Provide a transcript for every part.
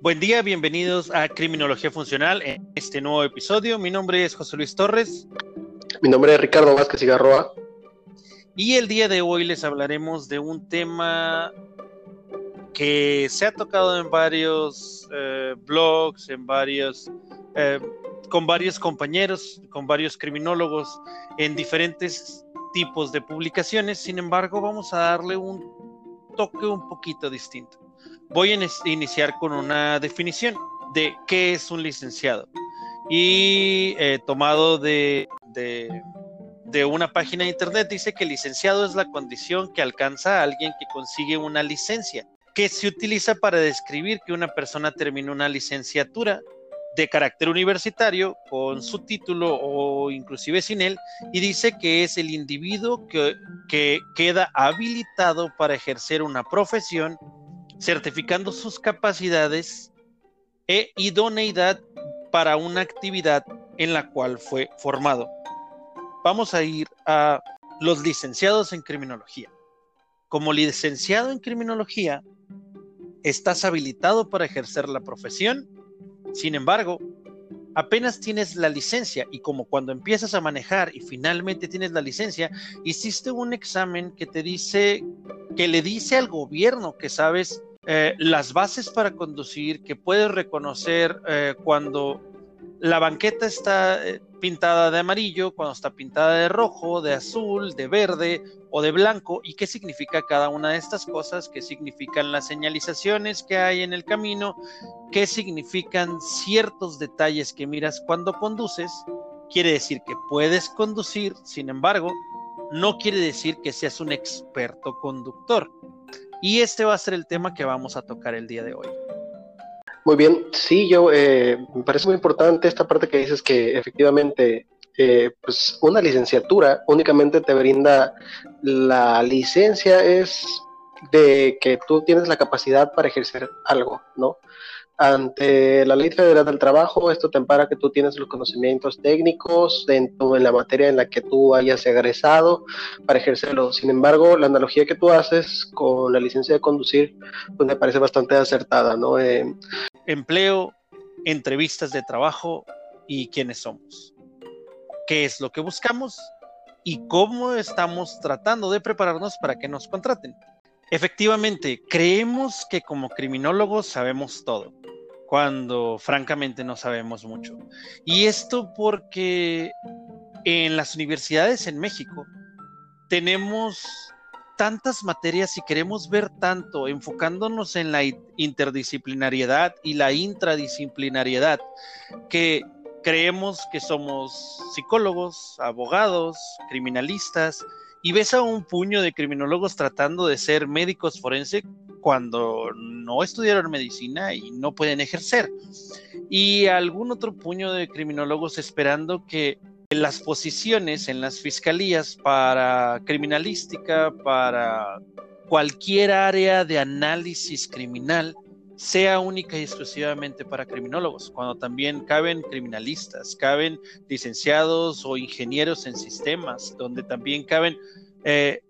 Buen día, bienvenidos a Criminología Funcional en este nuevo episodio. Mi nombre es José Luis Torres. Mi nombre es Ricardo Vázquez Cigarroa. Y el día de hoy les hablaremos de un tema que se ha tocado en varios eh, blogs, en varios, eh, con varios compañeros, con varios criminólogos, en diferentes tipos de publicaciones. Sin embargo, vamos a darle un toque un poquito distinto. Voy a iniciar con una definición de qué es un licenciado. Y eh, tomado de, una página de internet, dice que licenciado es la condición que alcanza a alguien que consigue una licencia, que se utiliza para describir que una persona terminó una licenciatura de carácter universitario con su título o inclusive sin él y dice que es el individuo que queda habilitado para ejercer una profesión certificando sus capacidades e idoneidad para una actividad en la cual fue formado. Vamos a ir a los licenciados en criminología. Como licenciado en criminología, estás habilitado para ejercer la profesión, sin embargo, apenas tienes la licencia y como cuando empiezas a manejar y finalmente tienes la licencia, hiciste un examen que te dice, que le dice al gobierno que sabes eh, las bases para conducir, que puedes reconocer eh, cuando la banqueta está eh, pintada de amarillo, cuando está pintada de rojo, de azul, de verde o de blanco, y qué significa cada una de estas cosas, qué significan las señalizaciones que hay en el camino, qué significan ciertos detalles que miras cuando conduces, quiere decir que puedes conducir, sin embargo, no quiere decir que seas un experto conductor. Y este va a ser el tema que vamos a tocar el día de hoy. Muy bien, sí, yo eh, me parece muy importante esta parte que dices que efectivamente eh, pues una licenciatura únicamente te brinda la licencia es de que tú tienes la capacidad para ejercer algo, ¿no? Ante la Ley Federal del Trabajo, esto te ampara que tú tienes los conocimientos técnicos dentro de la materia en la que tú hayas egresado para ejercerlo. Sin embargo, la analogía que tú haces con la licencia de conducir, pues me parece bastante acertada, ¿no? Eh, Empleo, entrevistas de trabajo y quiénes somos. ¿Qué es lo que buscamos? Y cómo estamos tratando de prepararnos para que nos contraten. Efectivamente, creemos que como criminólogos sabemos todo cuando francamente no sabemos mucho. Y esto porque en las universidades en México tenemos tantas materias y queremos ver tanto, enfocándonos en la interdisciplinariedad y la intradisciplinariedad, que creemos que somos psicólogos, abogados, criminalistas, y ves a un puño de criminólogos tratando de ser médicos forenses cuando no estudiaron medicina y no pueden ejercer. Y algún otro puño de criminólogos esperando que las posiciones en las fiscalías para criminalística, para cualquier área de análisis criminal, sea única y exclusivamente para criminólogos, cuando también caben criminalistas, caben licenciados o ingenieros en sistemas, donde también caben eh,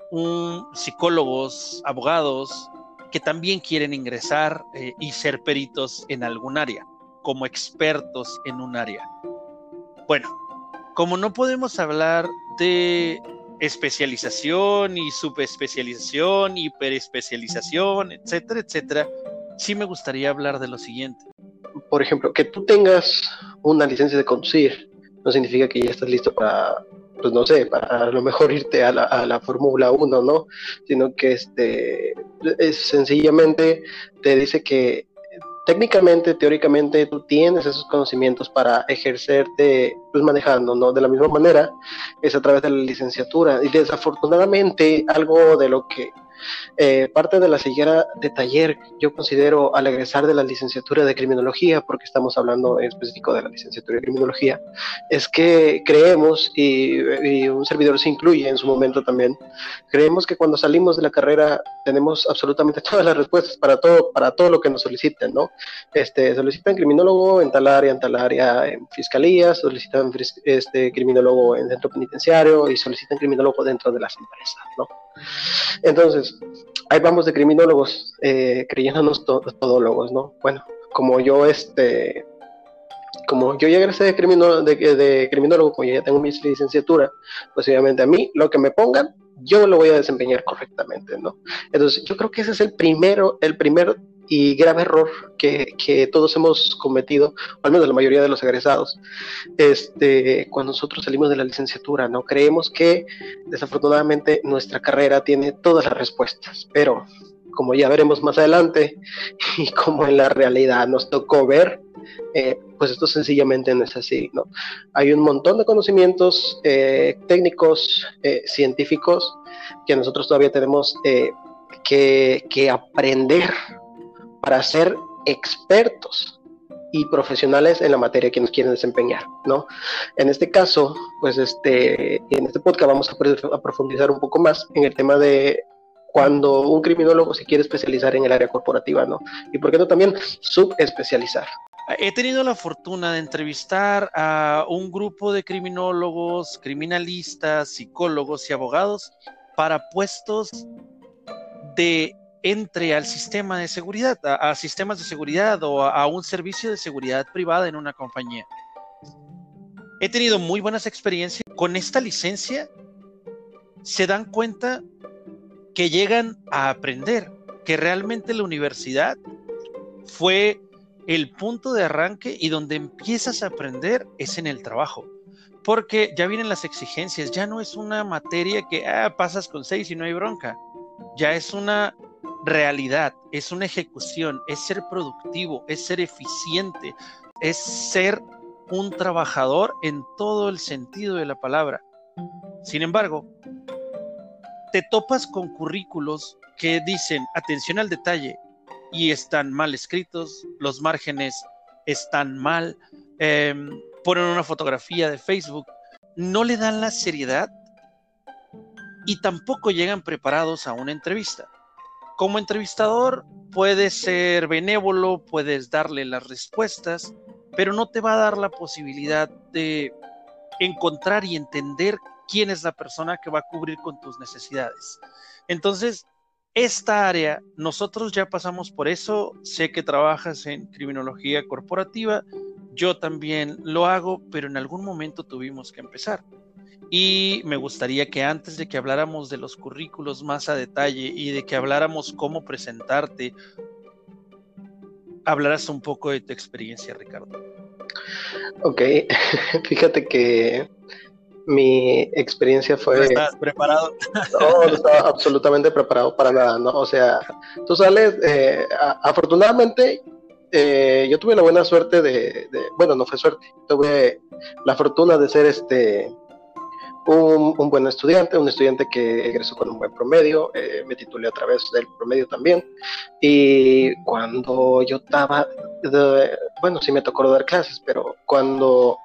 psicólogos, abogados, que también quieren ingresar eh, y ser peritos en algún área, como expertos en un área. Bueno, como no podemos hablar de especialización y subespecialización, hiperespecialización, etcétera, etcétera, sí me gustaría hablar de lo siguiente. Por ejemplo, que tú tengas una licencia de conducir no significa que ya estás listo para, pues no sé, para a lo mejor irte a la, Fórmula 1, ¿no? Sino que este, es sencillamente te dice que técnicamente, teóricamente, tú tienes esos conocimientos para ejercerte pues, manejando, ¿no? De la misma manera, es a través de la licenciatura. Y desafortunadamente, algo de lo que eh, parte de la siguiente de taller yo considero al egresar de la licenciatura de criminología, porque estamos hablando en específico de la licenciatura de criminología, es que creemos, y, un servidor se incluye en su momento también, creemos que cuando salimos de la carrera tenemos absolutamente todas las respuestas para todo, para todo lo que nos soliciten, ¿no? Este, solicitan criminólogo en tal área, en tal área, en fiscalía, solicitan este, criminólogo en centro penitenciario y solicitan criminólogo dentro de las empresas, ¿no? Entonces, ahí vamos de criminólogos, eh, creyéndonos todólogos, ¿no? Bueno, como yo, este, como yo ya egresé de, criminólogo, de, criminólogo, como ya tengo mi licenciatura, pues obviamente a mí lo que me pongan, yo lo voy a desempeñar correctamente, ¿no? Entonces, yo creo que ese es el primero, el primer y grave error que, que, todos hemos cometido, o al menos la mayoría de los egresados, este, cuando nosotros salimos de la licenciatura, ¿no? Creemos que desafortunadamente nuestra carrera tiene todas las respuestas, pero como ya veremos más adelante, y como en la realidad nos tocó ver, eh, pues esto sencillamente no es así, ¿no? Hay un montón de conocimientos eh, técnicos, eh, científicos, que nosotros todavía tenemos que, que aprender para ser expertos y profesionales en la materia que nos quieren desempeñar, ¿no? En este caso, pues este, en este podcast vamos a, profundizar un poco más en el tema de cuando un criminólogo se quiere especializar en el área corporativa, ¿no? Y por qué no también subespecializar. He tenido la fortuna de entrevistar a un grupo de criminólogos, criminalistas, psicólogos y abogados para puestos de entre al sistema de seguridad, a, sistemas de seguridad o a, un servicio de seguridad privada en una compañía. He tenido muy buenas experiencias. Con esta licencia se dan cuenta que llegan a aprender, que realmente la universidad fue el punto de arranque y donde empiezas a aprender es en el trabajo. Porque ya vienen las exigencias, ya no es una materia que ah, pasas con seis y no hay bronca, ya es una realidad, es una ejecución, es ser productivo, es ser eficiente, es ser un trabajador en todo el sentido de la palabra. Sin embargo, te topas con currículos que dicen atención al detalle y están mal escritos, los márgenes están mal, em, ponen una fotografía de Facebook, no le dan la seriedad y tampoco llegan preparados a una entrevista como entrevistador puedes ser benévolo, puedes darle las respuestas, pero no te va a dar la posibilidad de encontrar y entender quién es la persona que va a cubrir con tus necesidades. Entonces, esta área, nosotros ya pasamos por eso, sé que trabajas en criminología corporativa, yo también lo hago, pero en algún momento tuvimos que empezar. Y me gustaría que antes de que habláramos de los currículos más a detalle y de que habláramos cómo presentarte, hablaras un poco de tu experiencia, Ricardo. Ok, fíjate que mi experiencia fue... estás preparado? No, no estaba absolutamente preparado para nada, ¿no? O sea, tú sales, eh, afortunadamente eh, yo tuve la buena suerte de, de, bueno, no fue suerte, tuve la fortuna de ser este un, buen estudiante, un estudiante que egresó con un buen promedio, eh, me titulé a través del promedio también. Y cuando yo estaba, bueno, sí me tocó dar clases, pero cuando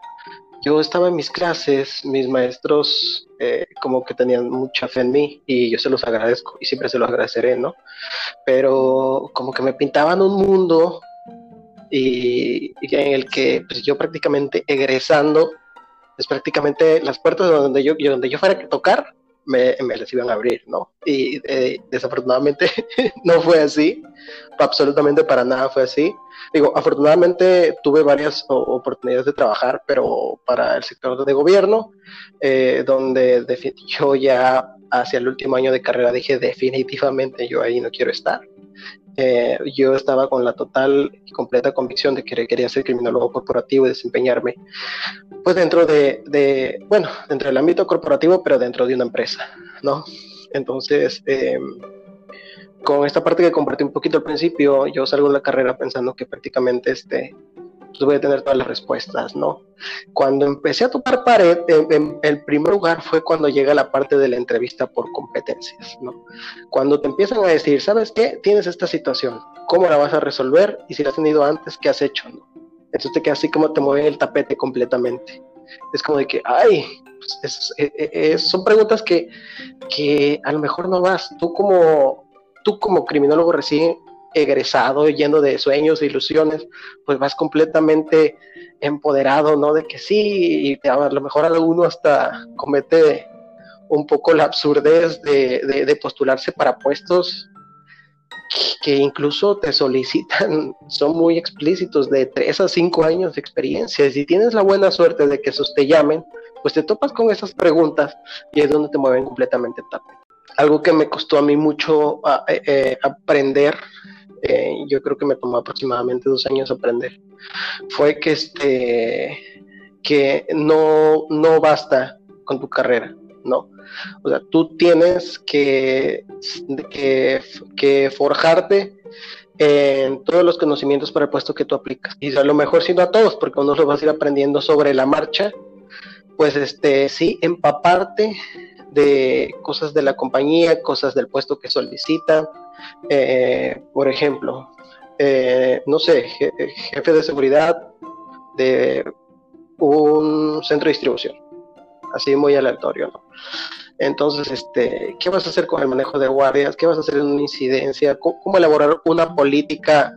yo estaba en mis clases, mis maestros eh, como que tenían mucha fe en mí y yo se los agradezco y siempre se los agradeceré, ¿no? Pero como que me pintaban un mundo y, en el que pues, yo prácticamente egresando es prácticamente las puertas donde yo, donde yo fuera a tocar, me, me iban a abrir, ¿no? Y eh, desafortunadamente no fue así, absolutamente para nada fue así. Digo, afortunadamente tuve varias oportunidades de trabajar, pero para el sector de gobierno, eh, donde yo ya hacia el último año de carrera dije definitivamente yo ahí no quiero estar. Eh, yo estaba con la total y completa convicción de que quería ser criminólogo corporativo y desempeñarme, pues dentro de, bueno, dentro del ámbito corporativo, pero dentro de una empresa, ¿no? Entonces, eh, con esta parte que compartí un poquito al principio, yo salgo de la carrera pensando que prácticamente este, voy a tener todas las respuestas, ¿no? Cuando empecé a tocar pared, en, el primer lugar fue cuando llega la parte de la entrevista por competencias, ¿no? Cuando te empiezan a decir, ¿sabes qué? Tienes esta situación, ¿cómo la vas a resolver? Y si la has tenido antes, ¿qué has hecho? ¿no? Entonces te queda así como te mueven el tapete completamente. Es como de que, ay, pues e, e, es, son preguntas que, que a lo mejor no vas, tú como, tú como criminólogo recién egresado, yendo de sueños e ilusiones, pues vas completamente empoderado, ¿no? De que sí, y a lo mejor alguno hasta comete un poco la absurdez de, de, postularse para puestos que incluso te solicitan, son muy explícitos, de 3 a 5 años de experiencia. Si tienes la buena suerte de que esos te llamen, pues te topas con esas preguntas y es donde te mueven completamente el tapete. Algo que me costó a mí mucho eh, eh, aprender, yo creo que me tomó aproximadamente dos años aprender, fue que, este, que no, no basta con tu carrera, ¿no? O sea, tú tienes que, que, forjarte en todos los conocimientos para el puesto que tú aplicas. Y a lo mejor siendo a todos, porque uno lo vas a ir aprendiendo sobre la marcha, pues este, sí, empaparte de cosas de la compañía, cosas del puesto que solicitan. Eh, por ejemplo, eh, no sé, jefe de seguridad de un centro de distribución, así muy aleatorio, ¿no? Entonces, este, ¿qué vas a hacer con el manejo de guardias? ¿Qué vas a hacer en una incidencia? ¿Cómo, elaborar una política,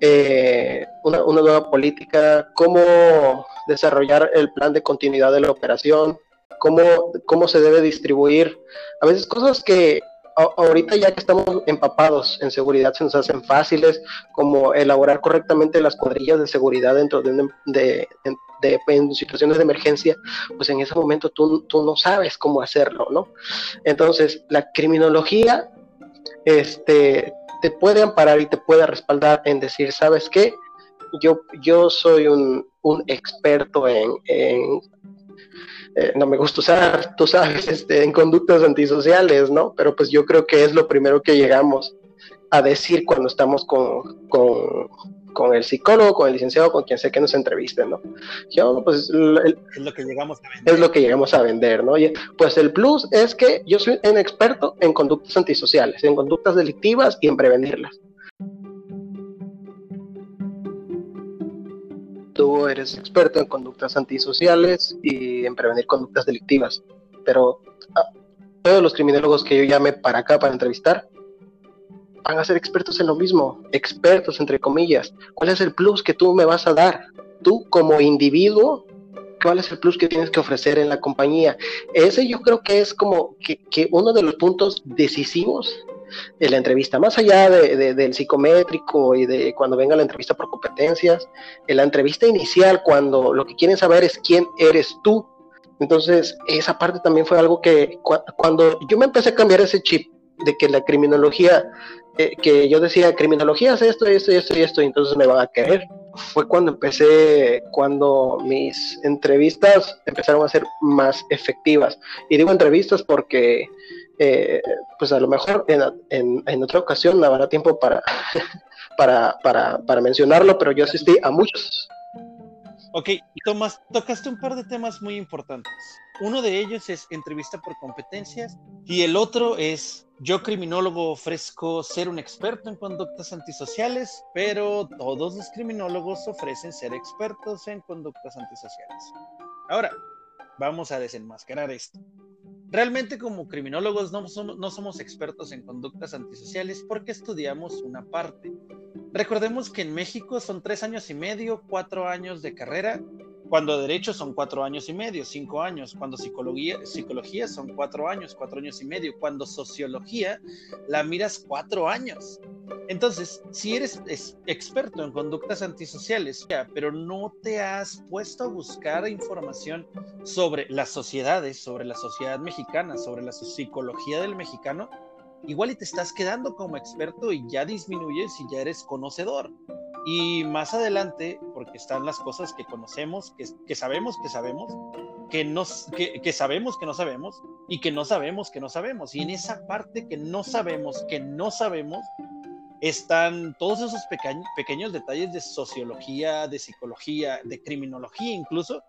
eh, una, nueva política? ¿Cómo desarrollar el plan de continuidad de la operación? ¿Cómo, cómo se debe distribuir? A veces cosas que ahorita ya que estamos empapados en seguridad se nos hacen fáciles, como elaborar correctamente las cuadrillas de seguridad dentro de, de, en situaciones de emergencia, pues en ese momento tú, tú no sabes cómo hacerlo, ¿no? Entonces, la criminología este, te puede amparar y te puede respaldar en decir, ¿sabes qué? Yo, yo soy un, un experto en eh, no me gusta usar, tú sabes, este, en conductas antisociales, ¿no? Pero pues yo creo que es lo primero que llegamos a decir cuando estamos con, con, con el psicólogo, con el licenciado, con quien sea que nos entrevisten, ¿no? Yo, pues, es lo que llegamos a vender. Es lo que llegamos a vender, ¿no? pues el plus es que yo soy un experto en conductas antisociales, en conductas delictivas y en prevenirlas. Tú eres experto en conductas antisociales y en prevenir conductas delictivas, pero ah, todos los criminólogos que yo llame para acá para entrevistar van a ser expertos en lo mismo, expertos entre comillas. ¿Cuál es el plus que tú me vas a dar? Tú como individuo, ¿cuál es el plus que tienes que ofrecer en la compañía? Ese yo creo que es como que, uno de los puntos decisivos de la entrevista, más allá de, del psicométrico y de cuando venga la entrevista por competencias, en la entrevista inicial, cuando lo que quieren saber es quién eres tú. Entonces, esa parte también fue algo que cuando yo me empecé a cambiar ese chip de que la criminología que, yo decía, criminología es esto, esto, esto y esto, y entonces me van a querer. Fue cuando empecé, cuando mis entrevistas empezaron a ser más efectivas. Y digo entrevistas porque, eh, pues a lo mejor en, en, otra ocasión habrá tiempo para, para, para, para mencionarlo, pero yo asistí a muchos. Ok, Tomás, tocaste un par de temas muy importantes. Uno de ellos es entrevista por competencias y el otro es yo criminólogo ofrezco ser un experto en conductas antisociales, pero todos los criminólogos ofrecen ser expertos en conductas antisociales. Ahora, vamos a desenmascarar esto. Realmente como criminólogos no somos, no somos expertos en conductas antisociales porque estudiamos una parte. Recordemos que en México son tres años y medio, cuatro años de carrera cuando derecho son cuatro años y medio, cinco años, cuando psicología, psicología son cuatro años, cuatro años y medio, cuando sociología la miras cuatro años. Entonces, si eres experto en conductas antisociales, pero no te has puesto a buscar información sobre las sociedades, sobre la sociedad mexicana, sobre la psicología del mexicano, igual y te estás quedando como experto y ya disminuyes y ya eres conocedor. Y más adelante, porque están las cosas que conocemos, que, sabemos que sabemos, que, nos, que, sabemos que no sabemos y que no sabemos que no sabemos. Y en esa parte que no sabemos, que no sabemos, están todos esos pequeños detalles de sociología, de psicología, de criminología incluso,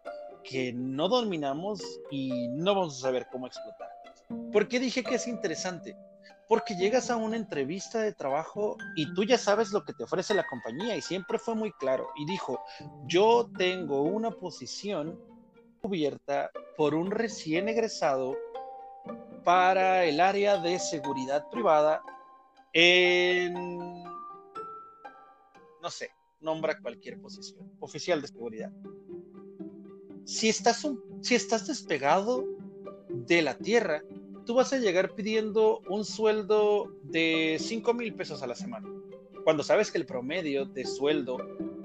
que no dominamos y no vamos a saber cómo explotar. ¿Por qué dije que es interesante? Porque llegas a una entrevista de trabajo y tú ya sabes lo que te ofrece la compañía y siempre fue muy claro y dijo, yo tengo una posición cubierta por un recién egresado para el área de seguridad privada en, no sé, nombra cualquier posición, oficial de seguridad. Si estás, si estás despegado de la tierra, tú vas a llegar pidiendo un sueldo de 5 mil pesos a la semana, cuando sabes que el promedio de sueldo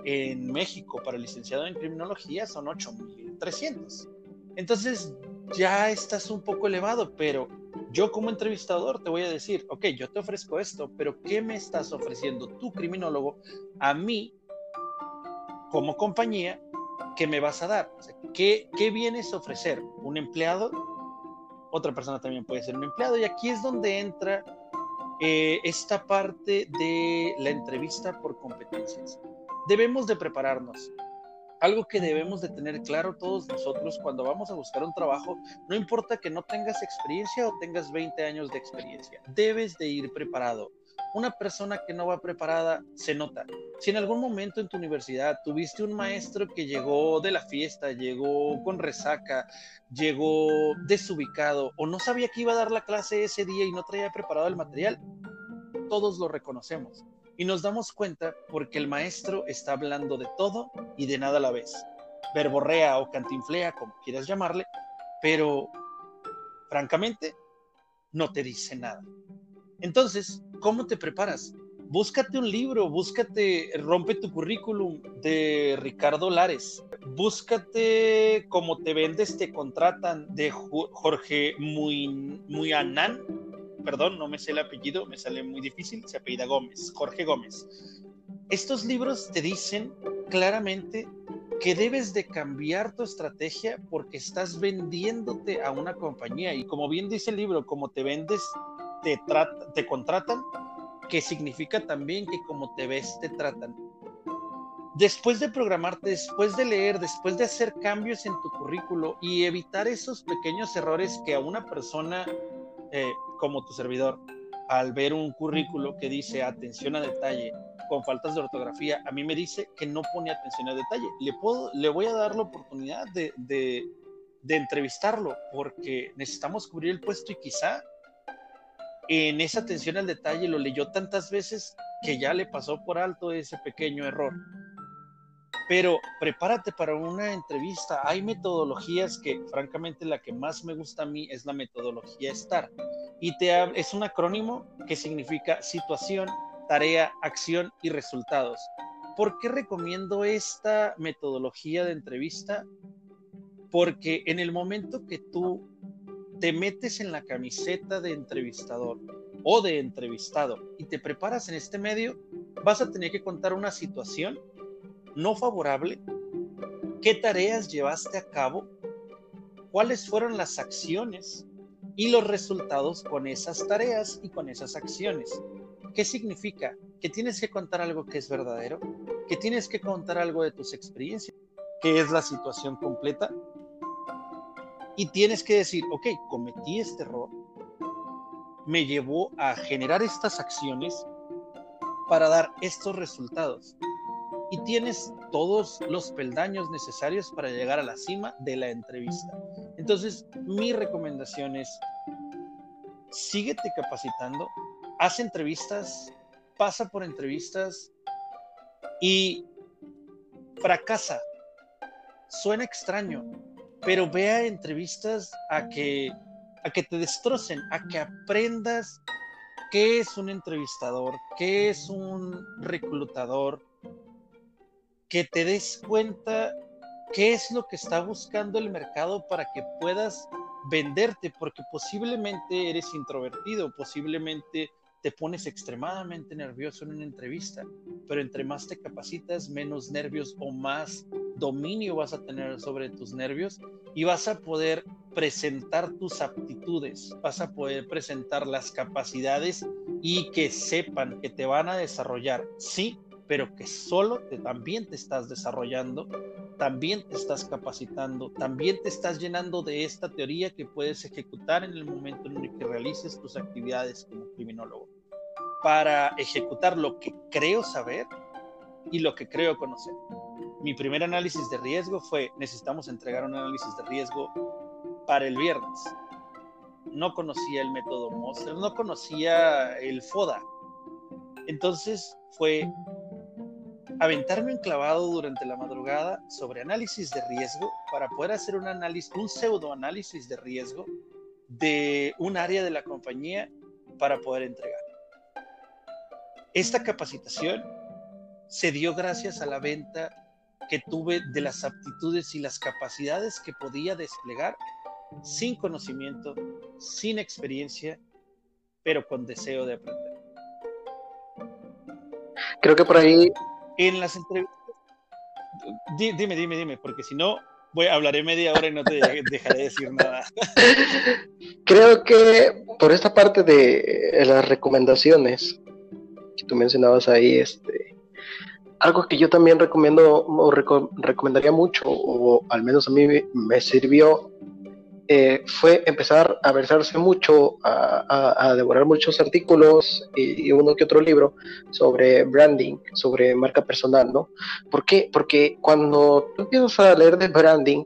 en México para el licenciado en criminología son 8.300. Entonces ya estás un poco elevado, pero yo como entrevistador te voy a decir, ok, yo te ofrezco esto, pero ¿qué me estás ofreciendo tú, criminólogo, a mí como compañía que me vas a dar? ¿qué, ¿Qué vienes a ofrecer? ¿Un empleado? Otra persona también puede ser un empleado y aquí es donde entra eh, esta parte de la entrevista por competencias. Debemos de prepararnos. Algo que debemos de tener claro todos nosotros cuando vamos a buscar un trabajo, no importa que no tengas experiencia o tengas 20 años de experiencia, debes de ir preparado. Una persona que no va preparada se nota. Si en algún momento en tu universidad tuviste un maestro que llegó de la fiesta, llegó con resaca, llegó desubicado o no sabía que iba a dar la clase ese día y no traía preparado el material, todos lo reconocemos y nos damos cuenta porque el maestro está hablando de todo y de nada a la vez. Verborrea o cantinflea, como quieras llamarle, pero francamente no te dice nada. Entonces, ¿cómo te preparas? Búscate un libro, búscate Rompe tu currículum de Ricardo Lares, búscate Cómo te vendes, te contratan de Jorge Muy, Muyanán, perdón, no me sé el apellido, me sale muy difícil, se apellida Gómez, Jorge Gómez. Estos libros te dicen claramente que debes de cambiar tu estrategia porque estás vendiéndote a una compañía y como bien dice el libro, como te vendes, te, contratan, que significa también que como te ves, te tratan. Después de programarte, después de leer, después de hacer cambios en tu currículo y evitar esos pequeños errores que a una persona eh, como tu servidor, al ver un currículo que dice atención a detalle con faltas de ortografía, a mí me dice que no pone atención a detalle. Le, puedo, le voy a dar la oportunidad de entrevistarlo porque necesitamos cubrir el puesto y quizá en esa atención al detalle lo leyó tantas veces que ya le pasó por alto ese pequeño error. Pero prepárate para una entrevista. Hay metodologías que, francamente, la que más me gusta a mí es la metodología STAR. Y te es un acrónimo que significa situación, tarea, acción y resultados. ¿Por qué recomiendo esta metodología de entrevista? Porque en el momento que tú te metes en la camiseta de entrevistador o de entrevistado y te preparas en este medio, vas a tener que contar una situación no favorable, qué tareas llevaste a cabo, cuáles fueron las acciones y los resultados con esas tareas y con esas acciones. ¿Qué significa? Que tienes que contar algo que es verdadero, que tienes que contar algo de tus experiencias, que es la situación completa, y tienes que decir, ok, cometí este error, me llevó a generar estas acciones para dar estos resultados y tienes todos los peldaños necesarios para llegar a la cima de la entrevista. Entonces, mi recomendación es, síguete capacitando, haz entrevistas, pasa por entrevistas y fracasa. Suena extraño, pero vea entrevistas a que, a que te destrocen, a que aprendas qué es un entrevistador, qué es un reclutador, que te des cuenta qué es lo que está buscando el mercado para que puedas venderte, porque posiblemente eres introvertido, posiblemente te pones extremadamente nervioso en una entrevista, pero entre más te capacitas, menos nervios o más dominio vas a tener sobre tus nervios y vas a poder presentar tus aptitudes, vas a poder presentar las capacidades y que sepan que te van a desarrollar, sí, pero que solo te, también te estás desarrollando, también te estás capacitando, también te estás llenando de esta teoría que puedes ejecutar en el momento en el que realices tus actividades como criminólogo, para ejecutar lo que creo saber y lo que creo conocer. Mi primer análisis de riesgo fue, necesitamos entregar un análisis de riesgo para el viernes. No conocía el método Monster, no conocía el FODA. Entonces fue aventarme un clavado durante la madrugada sobre análisis de riesgo para poder hacer un análisis, un pseudoanálisis de riesgo de un área de la compañía para poder entregar. Esta capacitación se dio gracias a la venta que tuve de las aptitudes y las capacidades que podía desplegar sin conocimiento, sin experiencia, pero con deseo de aprender. Creo que por ahí... En las entrevistas... Dime, dime, dime, porque si no, voy, hablaré media hora y no te dejaré decir nada. Creo que por esta parte de las recomendaciones que tú mencionabas ahí, este, algo que yo también recomiendo o recomendaría mucho, o al menos a mí me sirvió, eh, fue empezar a versarse mucho, a, devorar muchos artículos y, uno que otro libro sobre branding, sobre marca personal, ¿no? ¿Por qué? Porque cuando tú empiezas a leer de branding,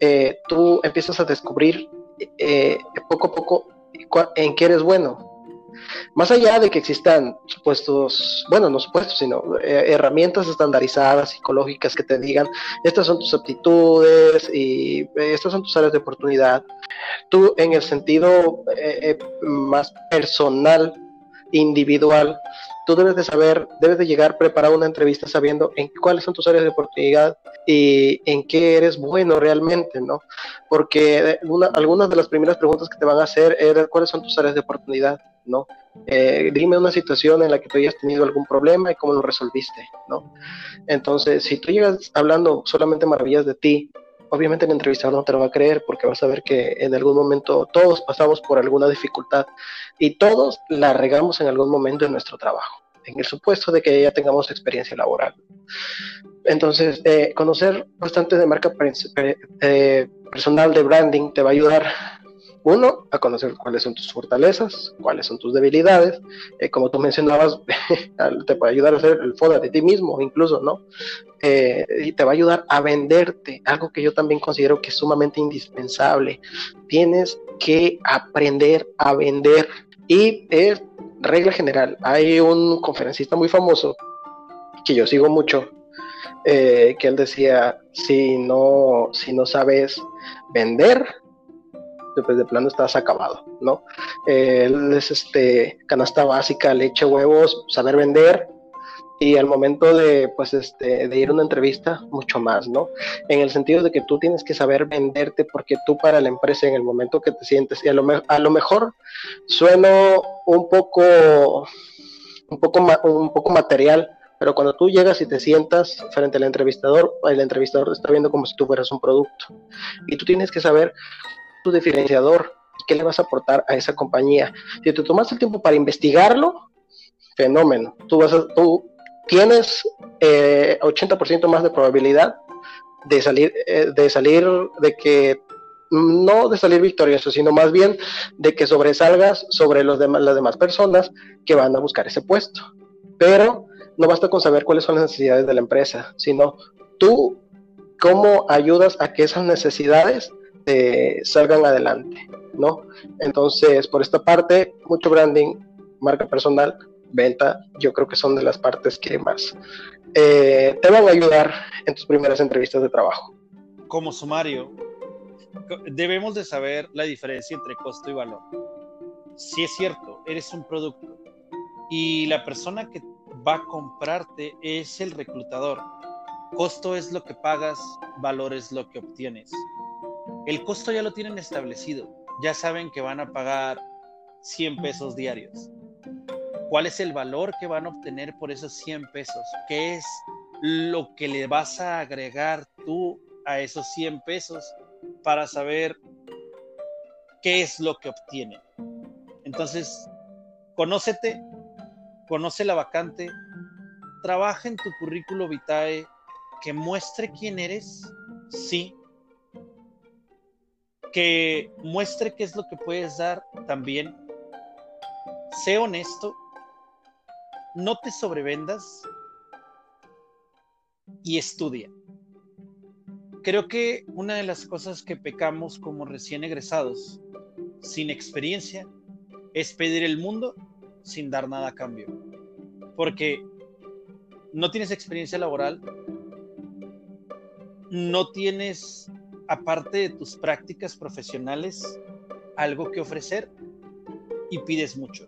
eh, tú empiezas a descubrir eh, poco a poco en qué eres bueno, más allá de que existan supuestos, bueno, no supuestos, sino eh, herramientas estandarizadas, psicológicas que te digan, estas son tus aptitudes y eh, estas son tus áreas de oportunidad, tú en el sentido eh, más personal, individual, tú debes de saber, debes de llegar preparado a una entrevista sabiendo en cuáles son tus áreas de oportunidad y en qué eres bueno realmente, ¿no? Porque algunas de las primeras preguntas que te van a hacer es cuáles son tus áreas de oportunidad, ¿no? Eh, dime una situación en la que tú hayas tenido algún problema y cómo lo resolviste, ¿no? Entonces, si tú llegas hablando solamente maravillas de ti, obviamente el entrevistador no te lo va a creer porque vas a ver que en algún momento todos pasamos por alguna dificultad y todos la regamos en algún momento en nuestro trabajo, en el supuesto de que ya tengamos experiencia laboral. Entonces, eh, conocer bastante de marca eh, personal de branding te va a ayudar uno, a conocer cuáles son tus fortalezas, cuáles son tus debilidades. Eh, como tú mencionabas, te puede ayudar a hacer el FODA de ti mismo, incluso, ¿no? Eh, y te va a ayudar a venderte, algo que yo también considero que es sumamente indispensable. Tienes que aprender a vender. Y es regla general. Hay un conferencista muy famoso que yo sigo mucho, eh, que él decía, si no, si no sabes vender, pues de plano estás acabado, ¿no? él es este, canasta básica, leche, huevos, saber vender, y al momento de, pues, este, de ir a una entrevista, mucho más, ¿no? En el sentido de que tú tienes que saber venderte porque tú para la empresa en el momento que te sientes, y a lo, a lo mejor sueno un poco, un poco, un poco material, pero cuando tú llegas y te sientas frente al entrevistador, el entrevistador te está viendo como si tú fueras un producto. Y tú tienes que saber tu diferenciador, qué le vas a aportar a esa compañía. Si te tomas el tiempo para investigarlo, fenómeno. Tú, vas tú tienes 80% eh, más de probabilidad de salir, eh, de salir, de que no de salir victorioso, sino más bien de que sobresalgas sobre los demás, las demás personas que van a buscar ese puesto. Pero no basta con saber cuáles son las necesidades de la empresa, sino tú cómo ayudas a que esas necesidades eh, salgan adelante, ¿no? Entonces, por esta parte, mucho branding, marca personal, venta, yo creo que son de las partes que más eh, te van a ayudar en tus primeras entrevistas de trabajo. Como sumario, debemos de saber la diferencia entre costo y valor. Si es cierto, eres un producto y la persona que va a comprarte es el reclutador. Costo es lo que pagas, valor es lo que obtienes. El costo ya lo tienen establecido. Ya saben que van a pagar 100 pesos diarios. ¿Cuál es el valor que van a obtener por esos 100 pesos? ¿Qué es lo que le vas a agregar tú a esos 100 pesos para saber qué es lo que obtienen? Entonces, conócete, conoce la vacante, trabaja en tu currículo vitae que muestre quién eres, sí, que muestre qué es lo que puedes dar también. Sé honesto, no te sobrevendas y estudia. Creo que una de las cosas que pecamos como recién egresados, sin experiencia, es pedir el mundo sin dar nada a cambio. Porque no tienes experiencia laboral, no tienes aparte de tus prácticas profesionales, algo que ofrecer y pides mucho.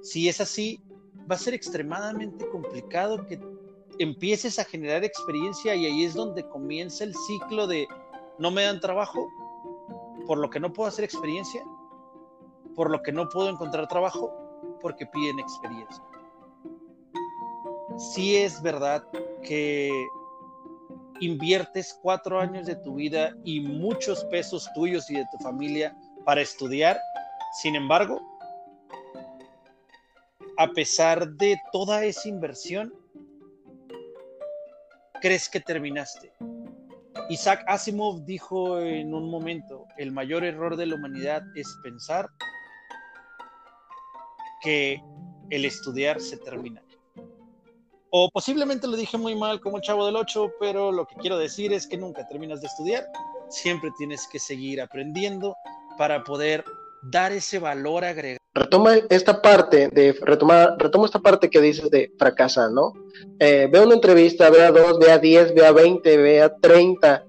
Si es así, va a ser extremadamente complicado que empieces a generar experiencia y ahí es donde comienza el ciclo de no me dan trabajo, por lo que no puedo hacer experiencia, por lo que no puedo encontrar trabajo, porque piden experiencia. Si es verdad que inviertes cuatro años de tu vida y muchos pesos tuyos y de tu familia para estudiar, sin embargo, a pesar de toda esa inversión, crees que terminaste. Isaac Asimov dijo en un momento, el mayor error de la humanidad es pensar que el estudiar se termina. O posiblemente lo dije muy mal como el chavo del 8, pero lo que quiero decir es que nunca terminas de estudiar. Siempre tienes que seguir aprendiendo para poder dar ese valor agregado. Retoma esta parte de retomar, retoma esta parte que dices de fracasa, ¿no? Eh, ve una entrevista, ve a dos, ve a diez, ve a veinte, ve a treinta,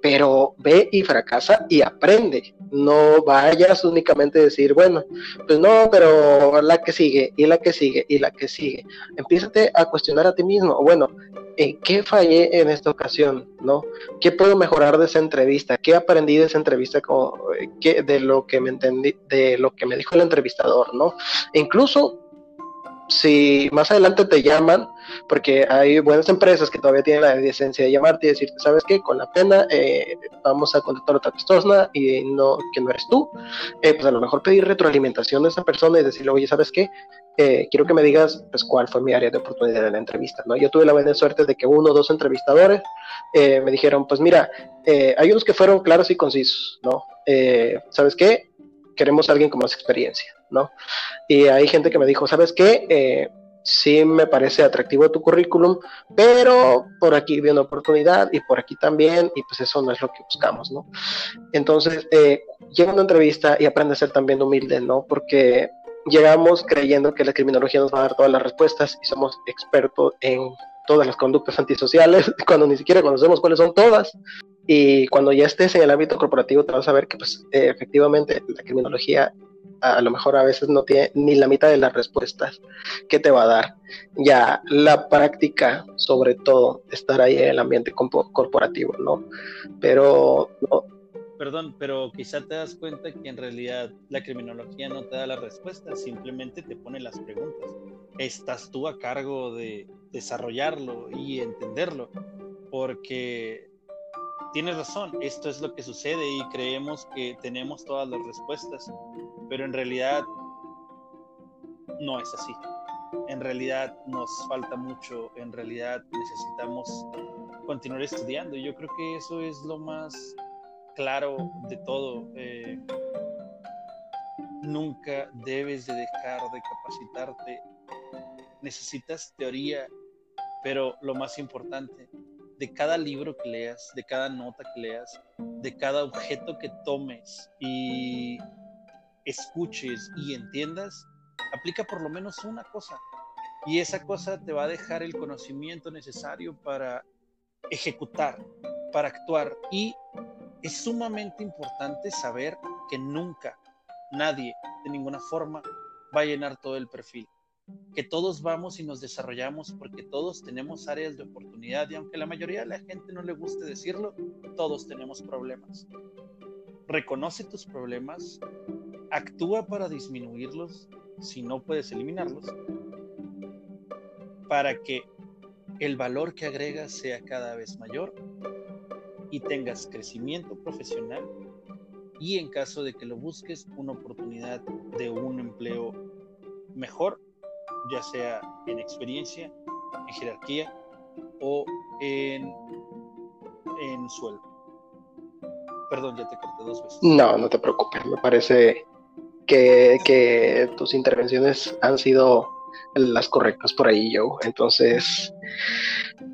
pero ve y fracasa y aprende. No vayas únicamente a decir, bueno, pues no, pero la que sigue, y la que sigue, y la que sigue. Empiezate a cuestionar a ti mismo, bueno, ¿en qué fallé en esta ocasión? ¿No? ¿Qué puedo mejorar de esa entrevista? ¿Qué aprendí de esa entrevista ¿Qué, de lo que me entendí, de lo que me dijo el entrevistador, ¿no? E incluso si más adelante te llaman, porque hay buenas empresas que todavía tienen la decencia de llamarte y decirte, ¿sabes qué? Con la pena eh, vamos a contactar a otra persona y no, que no eres tú, eh, pues a lo mejor pedir retroalimentación de esa persona y decirle, oye, ¿sabes qué? Eh, quiero que me digas pues cuál fue mi área de oportunidad en la entrevista, ¿no? Yo tuve la buena suerte de que uno o dos entrevistadores me dijeron, pues mira, hay unos que fueron claros y concisos, ¿no? ¿Sabes qué? Queremos a alguien con más experiencia ¿no? Y hay gente que me dijo, ¿sabes qué? Eh, sí me parece atractivo tu currículum, pero por aquí vi una oportunidad y por aquí también, y pues eso no es lo que buscamos, ¿no? Entonces, eh, llega una entrevista y aprende a ser también humilde, ¿no? Porque llegamos creyendo que la criminología nos va a dar todas las respuestas y somos expertos en todas las conductas antisociales, cuando ni siquiera conocemos cuáles son todas. Y cuando ya estés en el ámbito corporativo te vas a ver que pues, eh, efectivamente la criminología a lo mejor a veces no tiene ni la mitad de las respuestas que te va a dar. Ya la práctica, sobre todo, estar ahí en el ambiente corporativo, ¿no? Pero Perdón, pero quizá te das cuenta que en realidad la criminología no te da las respuestas, simplemente te pone las preguntas. Estás tú a cargo de desarrollarlo y entenderlo, porque tienes razón, esto es lo que sucede y creemos que tenemos todas las respuestas, pero en realidad no es así. En realidad nos falta mucho, en realidad necesitamos continuar estudiando yo creo que eso es lo más claro de todo. Eh, nunca debes de dejar de capacitarte. Necesitas teoría, pero lo más importante, de cada libro que leas, de cada nota que leas, de cada objeto que tomes y escuches y entiendas, aplica por lo menos una cosa. Y esa cosa te va a dejar el conocimiento necesario para ejecutar, para actuar. Y es sumamente importante saber que nunca nadie, de ninguna forma, va a llenar todo el perfil que todos vamos y nos desarrollamos porque todos tenemos áreas de oportunidad y aunque la mayoría de la gente no le guste decirlo, todos tenemos problemas. Reconoce tus problemas, actúa para disminuirlos si no puedes eliminarlos, para que el valor que agregas sea cada vez mayor y tengas crecimiento profesional y en caso de que lo busques una oportunidad de un empleo mejor ya sea en experiencia, en jerarquía o en, en sueldo. Perdón, ya te corté dos veces. No, no te preocupes, me parece que, que tus intervenciones han sido las correctas por ahí, Joe. Entonces,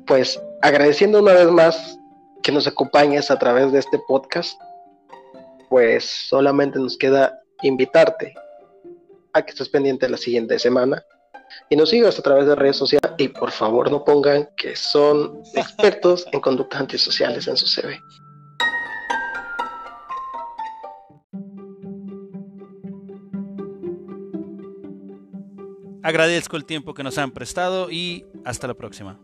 pues agradeciendo una vez más que nos acompañes a través de este podcast, pues solamente nos queda invitarte a que estés pendiente la siguiente semana y nos sigas a través de redes sociales y por favor no pongan que son expertos en conductas antisociales en su CV. Agradezco el tiempo que nos han prestado y hasta la próxima.